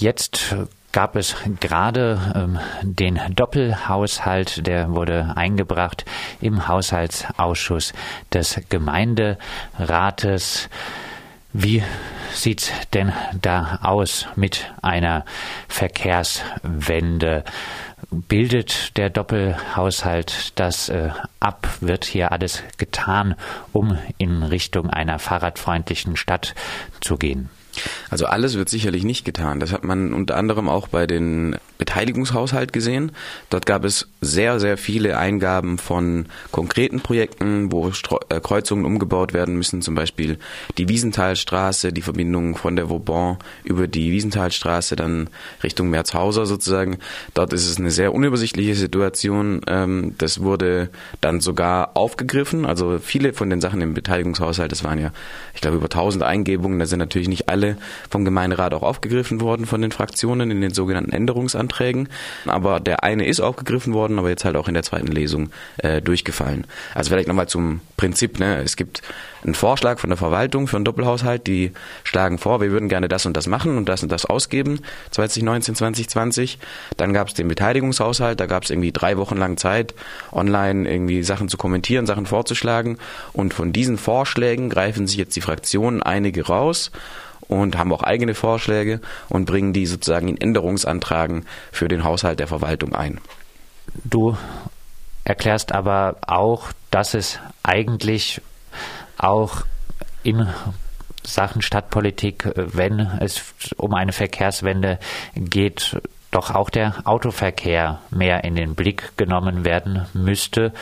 jetzt gab es gerade ähm, den Doppelhaushalt, der wurde eingebracht im Haushaltsausschuss des Gemeinderates. Wie sieht's denn da aus mit einer Verkehrswende? Bildet der Doppelhaushalt das äh, ab? Wird hier alles getan, um in Richtung einer fahrradfreundlichen Stadt zu gehen? Also alles wird sicherlich nicht getan. Das hat man unter anderem auch bei den Beteiligungshaushalt gesehen. Dort gab es sehr, sehr viele Eingaben von konkreten Projekten, wo Stro äh, Kreuzungen umgebaut werden müssen, zum Beispiel die Wiesenthalstraße, die Verbindung von der Vauban über die Wiesenthalstraße dann Richtung Merzhauser sozusagen. Dort ist es eine sehr unübersichtliche Situation. Ähm, das wurde dann sogar aufgegriffen. Also viele von den Sachen im Beteiligungshaushalt, das waren ja, ich glaube, über 1000 Eingebungen, da sind natürlich nicht alle vom Gemeinderat auch aufgegriffen worden von den Fraktionen in den sogenannten Änderungsanträgen. Aber der eine ist aufgegriffen worden, aber jetzt halt auch in der zweiten Lesung äh, durchgefallen. Also vielleicht nochmal zum Prinzip. Ne? Es gibt einen Vorschlag von der Verwaltung für einen Doppelhaushalt, die schlagen vor, wir würden gerne das und das machen und das und das ausgeben, 2019, 2020. Dann gab es den Beteiligungshaushalt, da gab es irgendwie drei Wochen lang Zeit, online irgendwie Sachen zu kommentieren, Sachen vorzuschlagen. Und von diesen Vorschlägen greifen sich jetzt die Fraktionen einige raus und haben auch eigene Vorschläge und bringen die sozusagen in Änderungsantragen für den Haushalt der Verwaltung ein. Du erklärst aber auch, dass es eigentlich auch in Sachen Stadtpolitik, wenn es um eine Verkehrswende geht, doch auch der Autoverkehr mehr in den Blick genommen werden müsste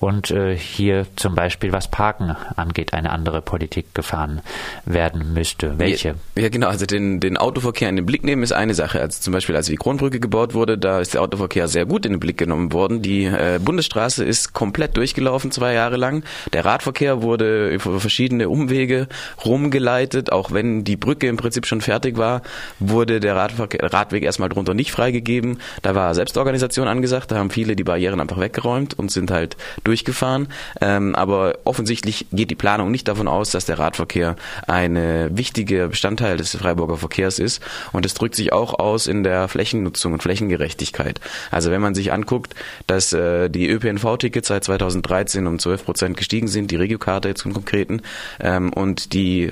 und äh, hier zum Beispiel was Parken angeht, eine andere Politik gefahren werden müsste. Welche? Ja, ja, genau. Also den, den Autoverkehr in den Blick nehmen ist eine Sache. Also zum Beispiel, als die Kronbrücke gebaut wurde, da ist der Autoverkehr sehr gut in den Blick genommen worden. Die äh, Bundesstraße ist komplett durchgelaufen, zwei Jahre lang. Der Radverkehr wurde über verschiedene Umwege rumgeleitet. Auch wenn die Brücke im Prinzip schon fertig war, wurde der Radverkehr, Radweg erstmal drunter nicht freigegeben. Da war Selbstorganisation angesagt. Da haben viele die Barrieren einfach weggeräumt und sind halt durchgefahren. Ähm, aber offensichtlich geht die Planung nicht davon aus, dass der Radverkehr ein wichtiger Bestandteil des Freiburger Verkehrs ist. Und es drückt sich auch aus in der Flächennutzung und Flächengerechtigkeit. Also wenn man sich anguckt, dass äh, die ÖPNV-Tickets seit 2013 um 12 Prozent gestiegen sind, die Regiokarte jetzt im Konkreten, ähm, und die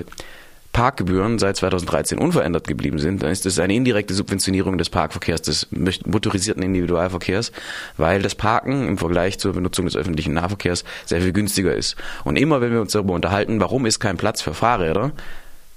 Parkgebühren seit 2013 unverändert geblieben sind, dann ist das eine indirekte Subventionierung des Parkverkehrs, des motorisierten Individualverkehrs, weil das Parken im Vergleich zur Benutzung des öffentlichen Nahverkehrs sehr viel günstiger ist. Und immer wenn wir uns darüber unterhalten, warum ist kein Platz für Fahrräder,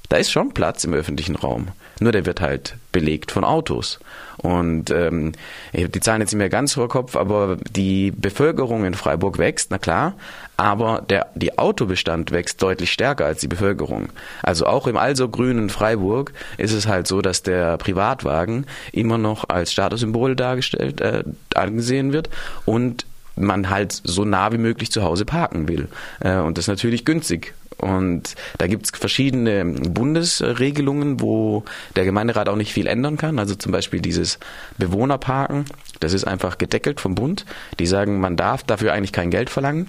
da ist schon Platz im öffentlichen Raum. Nur der wird halt belegt von Autos. Und ähm, ich habe die Zahlen jetzt nicht mehr ganz vor Kopf, aber die Bevölkerung in Freiburg wächst, na klar, aber der die Autobestand wächst deutlich stärker als die Bevölkerung. Also auch im also grünen Freiburg ist es halt so, dass der Privatwagen immer noch als Statussymbol dargestellt äh, angesehen wird und man halt so nah wie möglich zu Hause parken will. Äh, und das ist natürlich günstig und da gibt es verschiedene Bundesregelungen, wo der Gemeinderat auch nicht viel ändern kann. Also zum Beispiel dieses Bewohnerparken, das ist einfach gedeckelt vom Bund. Die sagen, man darf dafür eigentlich kein Geld verlangen.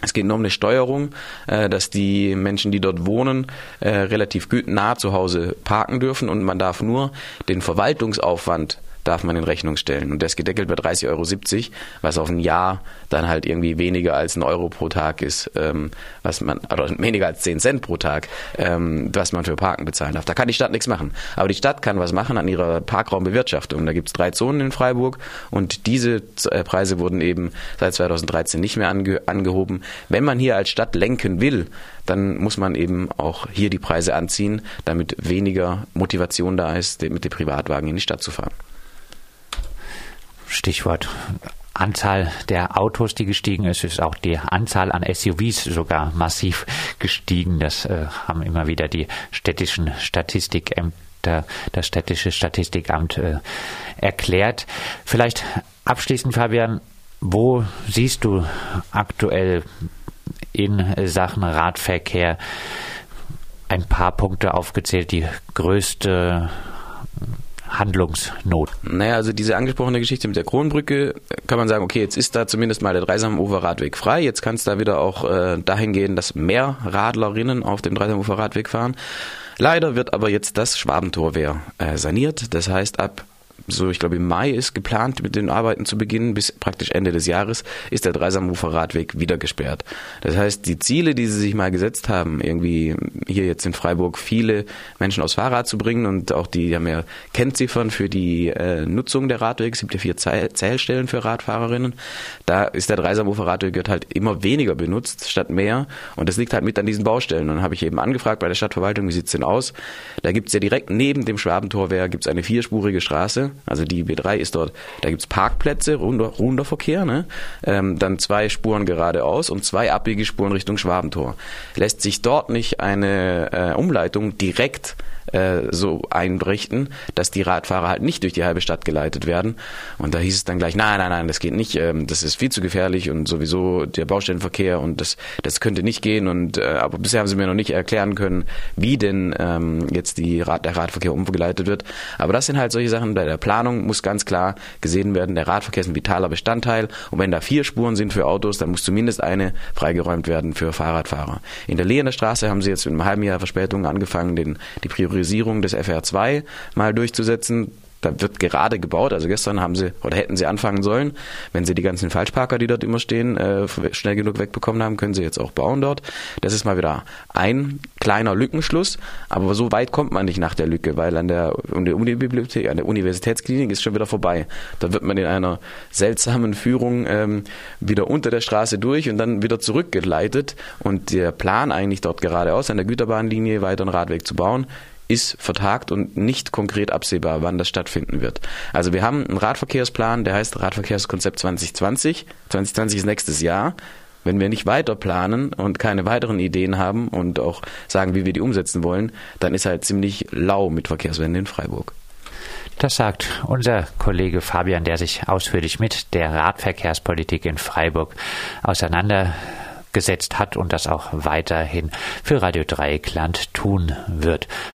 Es geht nur um eine Steuerung, äh, dass die Menschen, die dort wohnen, äh, relativ nah zu Hause parken dürfen und man darf nur den Verwaltungsaufwand darf man in Rechnung stellen. Und der ist gedeckelt bei 30,70 Euro, was auf ein Jahr dann halt irgendwie weniger als ein Euro pro Tag ist, ähm, was man, oder weniger als 10 Cent pro Tag, ähm, was man für Parken bezahlen darf. Da kann die Stadt nichts machen. Aber die Stadt kann was machen an ihrer Parkraumbewirtschaftung. Da gibt es drei Zonen in Freiburg und diese äh, Preise wurden eben seit 2013 nicht mehr ange angehoben. Wenn man hier als Stadt lenken will, dann muss man eben auch hier die Preise anziehen, damit weniger Motivation da ist, mit dem Privatwagen in die Stadt zu fahren. Stichwort Anzahl der Autos, die gestiegen ist, ist auch die Anzahl an SUVs sogar massiv gestiegen. Das äh, haben immer wieder die städtischen Statistikämter, das städtische Statistikamt äh, erklärt. Vielleicht abschließend, Fabian, wo siehst du aktuell in Sachen Radverkehr ein paar Punkte aufgezählt, die größte Handlungsnot? Naja, also diese angesprochene Geschichte mit der Kronbrücke, kann man sagen, okay, jetzt ist da zumindest mal der Dreisamufer-Radweg frei. Jetzt kann es da wieder auch äh, dahin gehen, dass mehr Radlerinnen auf dem Dreisamufer-Radweg fahren. Leider wird aber jetzt das Schwabentorwehr äh, saniert. Das heißt, ab so ich glaube im Mai ist geplant, mit den Arbeiten zu beginnen, bis praktisch Ende des Jahres ist der Dreisamufer Radweg wieder gesperrt. Das heißt, die Ziele, die sie sich mal gesetzt haben, irgendwie hier jetzt in Freiburg viele Menschen aufs Fahrrad zu bringen und auch die haben ja Kennziffern für die äh, Nutzung der Radwege, es gibt ja vier Zählstellen für Radfahrerinnen. Da ist der Dreisamufer Radweg wird halt immer weniger benutzt statt mehr und das liegt halt mit an diesen Baustellen. Und dann habe ich eben angefragt bei der Stadtverwaltung, wie sieht's denn aus? Da gibt's ja direkt neben dem Schwabentorwehr gibt's eine vierspurige Straße also die B3 ist dort, da gibt's Parkplätze, runder, runder Verkehr, ne? Ähm, dann zwei Spuren geradeaus und zwei Abbiegespuren Richtung Schwabentor. Lässt sich dort nicht eine äh, Umleitung direkt äh, so einrichten, dass die Radfahrer halt nicht durch die halbe Stadt geleitet werden. Und da hieß es dann gleich, nein, nein, nein, das geht nicht, ähm, das ist viel zu gefährlich und sowieso der Baustellenverkehr und das, das könnte nicht gehen. Und äh, aber bisher haben sie mir noch nicht erklären können, wie denn ähm, jetzt die Rad, der Radverkehr umgeleitet wird. Aber das sind halt solche Sachen, bei der Planung muss ganz klar gesehen werden, der Radverkehr ist ein vitaler Bestandteil und wenn da vier Spuren sind für Autos, dann muss zumindest eine freigeräumt werden für Fahrradfahrer. In der Lehener Straße haben sie jetzt mit einem halben Jahr Verspätung angefangen, den, die Priorisierung des FR2 mal durchzusetzen. Da wird gerade gebaut, also gestern haben sie oder hätten sie anfangen sollen. Wenn sie die ganzen Falschparker, die dort immer stehen, äh, schnell genug wegbekommen haben, können sie jetzt auch bauen dort. Das ist mal wieder ein kleiner Lückenschluss, aber so weit kommt man nicht nach der Lücke, weil an der, an der Unibibliothek, an der Universitätsklinik ist schon wieder vorbei. Da wird man in einer seltsamen Führung ähm, wieder unter der Straße durch und dann wieder zurückgeleitet und der Plan eigentlich dort geradeaus an der Güterbahnlinie weiter einen Radweg zu bauen, ist vertagt und nicht konkret absehbar, wann das stattfinden wird. Also wir haben einen Radverkehrsplan, der heißt Radverkehrskonzept 2020. 2020 ist nächstes Jahr. Wenn wir nicht weiter planen und keine weiteren Ideen haben und auch sagen, wie wir die umsetzen wollen, dann ist halt ziemlich lau mit Verkehrswende in Freiburg. Das sagt unser Kollege Fabian, der sich ausführlich mit der Radverkehrspolitik in Freiburg auseinandergesetzt hat und das auch weiterhin für Radio Dreieckland tun wird.